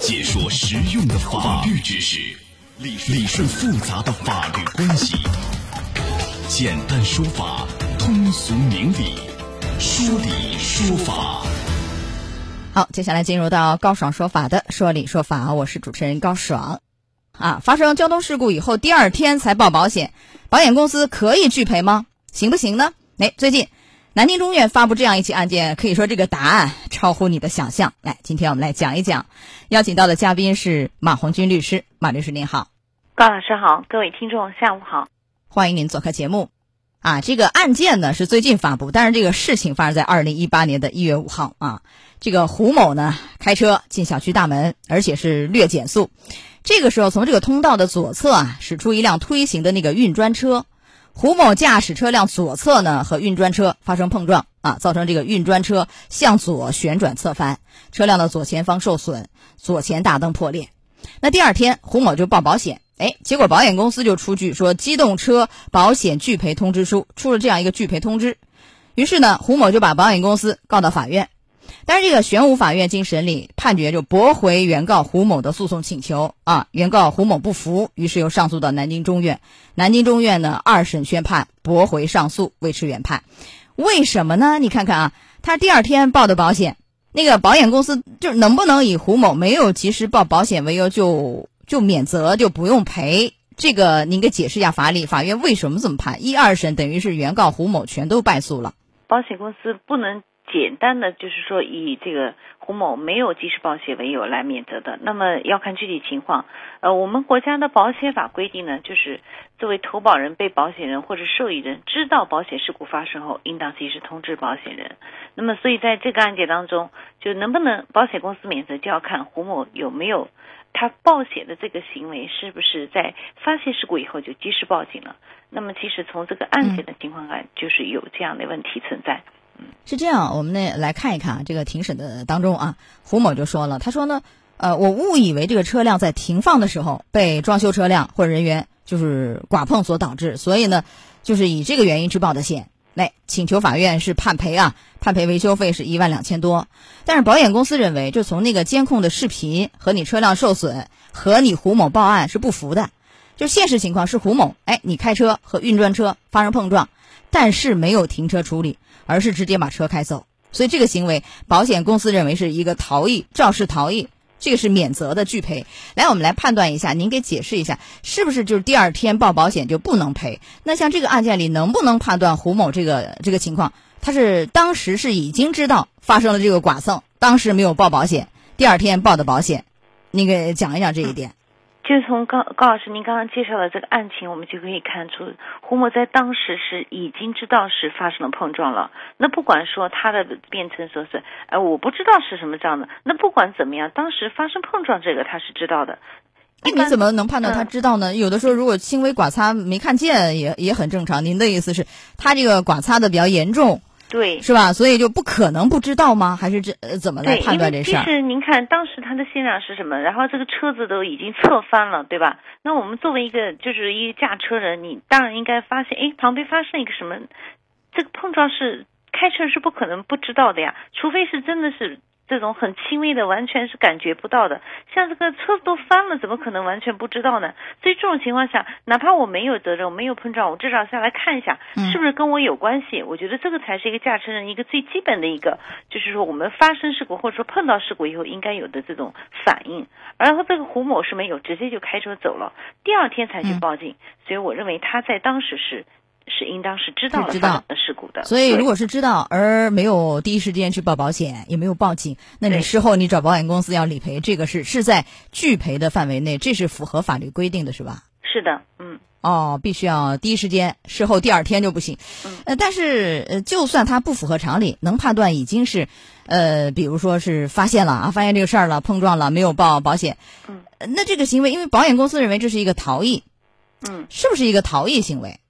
解说实用的法律知识，理理顺复杂的法律关系，简单说法，通俗明理，说理说法。好，接下来进入到高爽说法的说理说法，我是主持人高爽。啊，发生交通事故以后，第二天才报保险，保险公司可以拒赔吗？行不行呢？哎，最近。南京中院发布这样一起案件，可以说这个答案超乎你的想象。来，今天我们来讲一讲，邀请到的嘉宾是马红军律师。马律师您好，高老师好，各位听众下午好，欢迎您做客节目。啊，这个案件呢是最近发布，但是这个事情发生在二零一八年的一月五号啊。这个胡某呢开车进小区大门，而且是略减速，这个时候从这个通道的左侧啊驶出一辆推行的那个运砖车。胡某驾驶车辆左侧呢和运砖车发生碰撞啊，造成这个运砖车向左旋转侧翻，车辆的左前方受损，左前大灯破裂。那第二天胡某就报保险，哎，结果保险公司就出具说机动车保险拒赔通知书，出了这样一个拒赔通知。于是呢，胡某就把保险公司告到法院。但是这个玄武法院经审理判决，就驳回原告胡某的诉讼请求啊。原告胡某不服，于是又上诉到南京中院。南京中院呢二审宣判驳回上诉，维持原判。为什么呢？你看看啊，他第二天报的保险，那个保险公司就能不能以胡某没有及时报保险为由就就免责就不用赔？这个您给解释一下法理，法院为什么这么判？一二审等于是原告胡某全都败诉了，保险公司不能。简单的就是说，以这个胡某没有及时报险为由来免责的，那么要看具体情况。呃，我们国家的保险法规定呢，就是作为投保人、被保险人或者受益人，知道保险事故发生后，应当及时通知保险人。那么，所以在这个案件当中，就能不能保险公司免责，就要看胡某有没有他报险的这个行为，是不是在发现事故以后就及时报警了。那么，其实从这个案件的情况看，就是有这样的问题存在。是这样，我们呢来看一看啊，这个庭审的当中啊，胡某就说了，他说呢，呃，我误以为这个车辆在停放的时候被装修车辆或者人员就是剐碰所导致，所以呢，就是以这个原因去报的险，来请求法院是判赔啊，判赔维修费是一万两千多。但是保险公司认为，就从那个监控的视频和你车辆受损和你胡某报案是不符的，就现实情况是胡某，哎，你开车和运砖车发生碰撞，但是没有停车处理。而是直接把车开走，所以这个行为，保险公司认为是一个逃逸，肇事逃逸，这个是免责的拒赔。来，我们来判断一下，您给解释一下，是不是就是第二天报保险就不能赔？那像这个案件里，能不能判断胡某这个这个情况，他是当时是已经知道发生了这个剐蹭，当时没有报保险，第二天报的保险？您给讲一讲这一点。就从高高老师您刚刚介绍的这个案情，我们就可以看出，胡某在当时是已经知道是发生了碰撞了。那不管说他的辩称说是，哎，我不知道是什么这样的。那不管怎么样，当时发生碰撞这个他是知道的。那你怎么能判断他知道呢？有的时候如果轻微剐擦没看见也也很正常。您的意思是，他这个剐擦的比较严重？对，是吧？所以就不可能不知道吗？还是这怎么来判断这事儿？其实您看，当时他的现场是什么？然后这个车子都已经侧翻了，对吧？那我们作为一个就是一个驾车人，你当然应该发现，哎，旁边发生一个什么？这个碰撞是开车是不可能不知道的呀，除非是真的是。这种很轻微的，完全是感觉不到的。像这个车子都翻了，怎么可能完全不知道呢？所以这种情况下，哪怕我没有责任，我没有碰撞，我至少下来看一下，是不是跟我有关系？我觉得这个才是一个驾车人一个最基本的一个，就是说我们发生事故或者说碰到事故以后应该有的这种反应。然后这个胡某是没有，直接就开车走了，第二天才去报警。所以我认为他在当时是。是应当是知道了事故的，所以如果是知道而没有第一时间去报保险，也没有报警，那你事后你找保险公司要理赔，这个是是在拒赔的范围内，这是符合法律规定的是吧？是的，嗯，哦，必须要第一时间，事后第二天就不行。呃，但是呃，就算他不符合常理，能判断已经是，呃，比如说是发现了啊，发现这个事儿了，碰撞了，没有报保险，嗯，那这个行为，因为保险公司认为这是一个逃逸，嗯，是不是一个逃逸行为？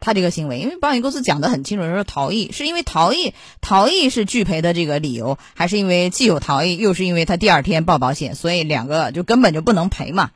他这个行为，因为保险公司讲的很清楚，说逃逸是因为逃逸，逃逸是拒赔的这个理由，还是因为既有逃逸，又是因为他第二天报保险，所以两个就根本就不能赔嘛，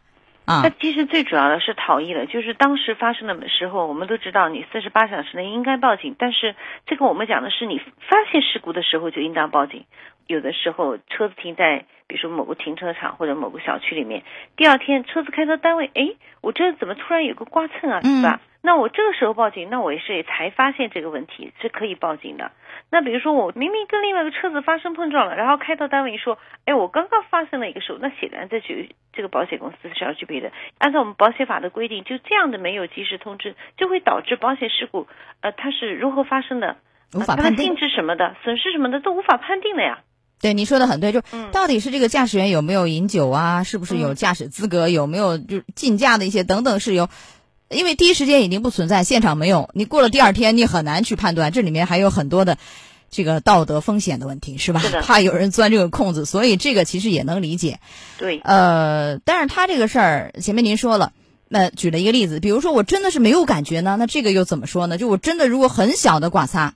啊。那其实最主要的是逃逸了，就是当时发生的时候，我们都知道你四十八小时内应该报警，但是这个我们讲的是你发现事故的时候就应当报警。有的时候车子停在比如说某个停车场或者某个小区里面，第二天车子开到单位，哎，我这怎么突然有个刮蹭啊，是吧？那我这个时候报警，那我也是才发现这个问题是可以报警的。那比如说我明明跟另外一个车子发生碰撞了，然后开到单位说，哎，我刚刚发生了一个事故，那显然这就这个保险公司是要具备的。按照我们保险法的规定，就这样的没有及时通知，就会导致保险事故，呃，它是如何发生的，无法判定性质什么的，损失什么的都无法判定的呀。对，你说的很对，就到底是这个驾驶员有没有饮酒啊，是不是有驾驶资格，有没有就禁驾的一些等等事由。因为第一时间已经不存在，现场没有，你过了第二天，你很难去判断，这里面还有很多的这个道德风险的问题，是吧？怕有人钻这个空子，所以这个其实也能理解。对，呃，但是他这个事儿，前面您说了，那举了一个例子，比如说我真的是没有感觉呢，那这个又怎么说呢？就我真的如果很小的刮擦，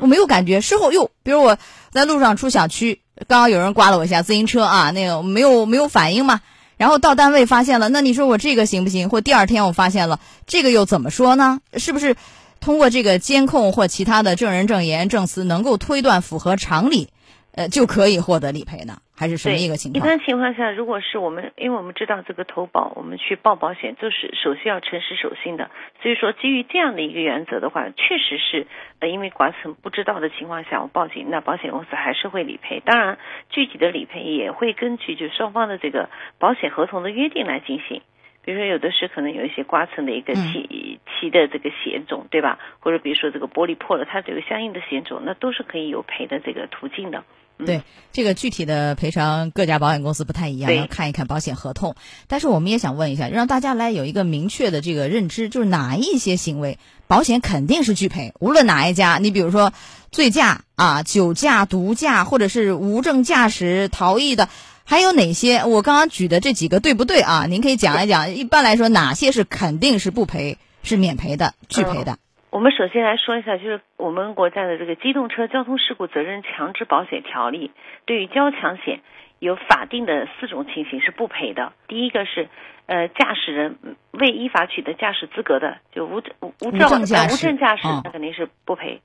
我没有感觉，事后又，比如我在路上出小区，刚刚有人刮了我一下自行车啊，那个没有没有反应嘛。然后到单位发现了，那你说我这个行不行？或第二天我发现了，这个又怎么说呢？是不是通过这个监控或其他的证人证言证词能够推断符合常理，呃，就可以获得理赔呢？还是什么一个情况？一般情况下，如果是我们，因为我们知道这个投保，我们去报保险，就是首先要诚实守信的。所以说，基于这样的一个原则的话，确实是呃，因为刮蹭不知道的情况下，我报警，那保险公司还是会理赔。当然，具体的理赔也会根据就双方的这个保险合同的约定来进行。比如说，有的是可能有一些刮蹭的一个漆漆的这个险种，对吧？或者比如说这个玻璃破了，它这个相应的险种，那都是可以有赔的这个途径的。对这个具体的赔偿，各家保险公司不太一样，要看一看保险合同。但是我们也想问一下，让大家来有一个明确的这个认知，就是哪一些行为保险肯定是拒赔，无论哪一家。你比如说醉驾啊、酒驾、毒驾，或者是无证驾驶、逃逸的，还有哪些？我刚刚举的这几个对不对啊？您可以讲一讲。一般来说，哪些是肯定是不赔、是免赔的、拒赔的？我们首先来说一下，就是我们国家的这个《机动车交通事故责任强制保险条例》，对于交强险有法定的四种情形是不赔的。第一个是，呃，驾驶人未依法取得驾驶资格的，就无无无证驾驶，无证驾驶，那肯定是不赔。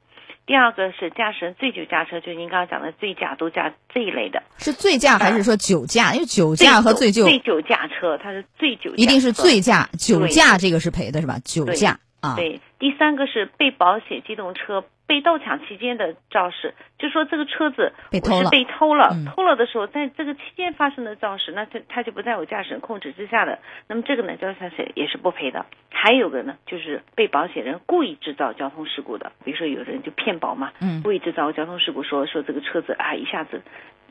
第二个是驾驶人醉酒驾车，就是您刚刚讲的醉驾、毒驾这一类的。是醉驾还是说酒驾？因为酒驾和醉酒，醉酒驾车，它是醉酒，一定是醉驾，酒驾这个是赔的是吧？酒驾啊。对，第三个是被保险机动车被盗抢期间的肇事，就说这个车子被偷了，被偷了，偷了的时候，在这个期间发生的肇事，那它它就不在我驾驶人控制之下的，那么这个呢，交强险也是不赔的。还有个呢，就是被保险人故意制造交通事故的，比如说有人就骗保嘛，嗯，故意制造交通事故，说说这个车子啊一下子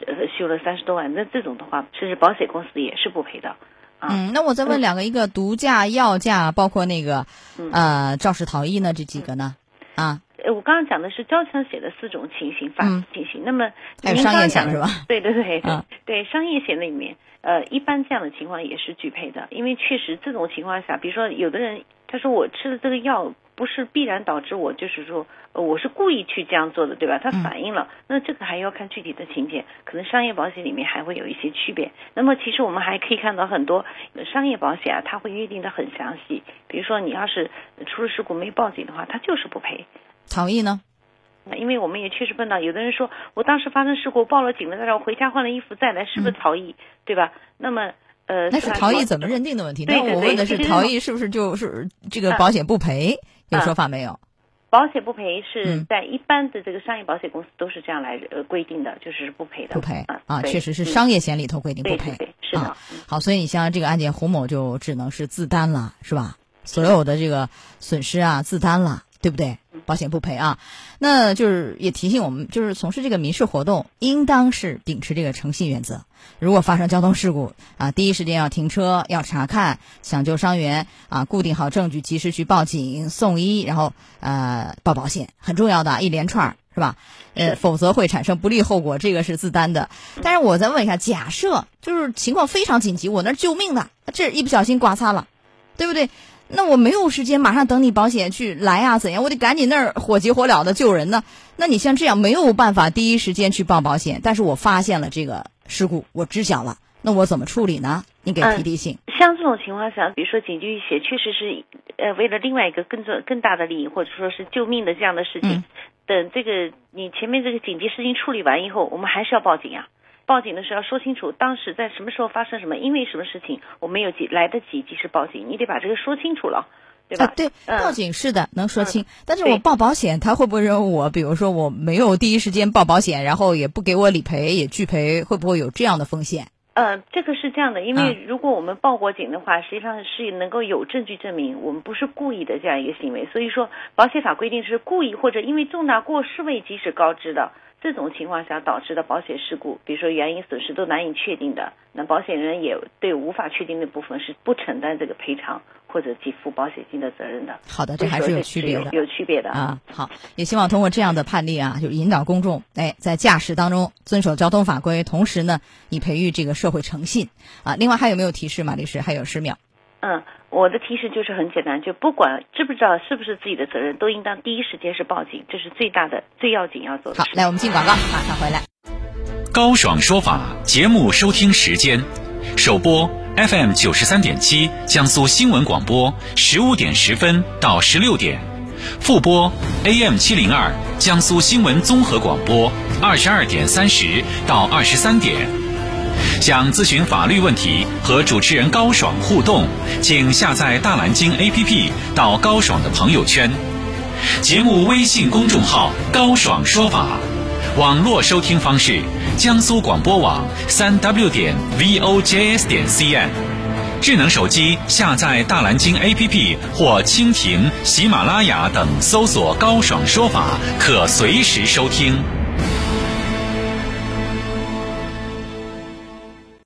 呃修了三十多万，那这种的话，甚至保险公司也是不赔的。嗯，那我再问两个，一个毒驾、药驾，包括那个呃肇事逃逸呢，这几个呢？啊，呃，我刚刚讲的是交强险的四种情形，法情形。那么还有商业险是吧？对对对对，对 商业险里面，呃，一般这样的情况也是拒赔的，因为确实这种情况下，比如说有的人他说我吃了这个药。不是必然导致我就是说，我是故意去这样做的，对吧？他反映了，那这个还要看具体的情节，可能商业保险里面还会有一些区别。那么其实我们还可以看到很多商业保险啊，它会约定的很详细。比如说你要是出了事故没报警的话，它就是不赔。逃逸呢？因为我们也确实碰到有的人说，我当时发生事故报了警了，但是我回家换了衣服再来，是不是逃逸？对吧？那么。呃，那是逃逸怎么认定的问题？那我问的是逃逸是不是就是这个保险不赔？有说法没有？保险不赔是在一般的这个商业保险公司都是这样来呃规定的，就是不赔的。不赔啊，确实是商业险里头规定不赔。是的。好，所以你像这个案件，胡某就只能是自担了，是吧？所有的这个损失啊，自担了，对不对？保险不赔啊，那就是也提醒我们，就是从事这个民事活动，应当是秉持这个诚信原则。如果发生交通事故啊，第一时间要停车，要查看，抢救伤员啊，固定好证据，及时去报警送医，然后呃报保险，很重要的一连串是吧？呃，否则会产生不利后果，这个是自担的。但是我再问一下，假设就是情况非常紧急，我那救命的，这一不小心刮擦了，对不对？那我没有时间马上等你保险去来啊，怎样？我得赶紧那儿火急火燎的救人呢。那你像这样没有办法第一时间去报保险，但是我发现了这个事故，我知晓了，那我怎么处理呢？你给提提醒。像这种情况下，比如说紧急雨雪，确实是呃为了另外一个更重更大的利益，或者说是救命的这样的事情，等这个你前面这个紧急事情处理完以后，我们还是要报警啊。报警的时候要说清楚，当时在什么时候发生什么，因为什么事情，我没有及来得及及时报警，你得把这个说清楚了，对吧？对，嗯报警是的，能说清。但是我报保险，他会不会认为我，比如说我没有第一时间报保险，然后也不给我理赔，也拒赔，会不会有这样的风险？呃，这个是这样的，因嗯为如果我们报过警的话，实际上是能够有证据证明我们不是故意的这样一个行为。所以说，保险法规定是故意或者因为重大过失未及时告知的这种情况下导致的保险事故，比如说原因损失都难以确定的，那保险人也对无法确定的部分是不承担这个赔偿或者给付保险金的责任的。好的，这还是有区别的。有有区别的啊，好，也希望通过这样的判例啊，就引导公众，哎，在驾驶当中遵守交通法规，同时呢，以培育这个社会诚信啊。另外还有没有提示，马律师？还有十秒。嗯，我的提示就是很简单，就不管知不知道是不是自己的责任，都应当第一时间是报警，这是最大的、最要紧要做的好。来我们进广告，马上回来。高爽说法节目收听时间：首播 FM 九十三点七江苏新闻广播十五点十分到十六点，复播 AM 七零二江苏新闻综合广播二十二点三十到二十三点。想咨询法律问题和主持人高爽互动，请下载大蓝鲸 APP 到高爽的朋友圈。节目微信公众号“高爽说法”，网络收听方式：江苏广播网三 w 点 vojs 点 cn。智能手机下载大蓝鲸 APP 或蜻蜓、喜马拉雅等，搜索“高爽说法”，可随时收听。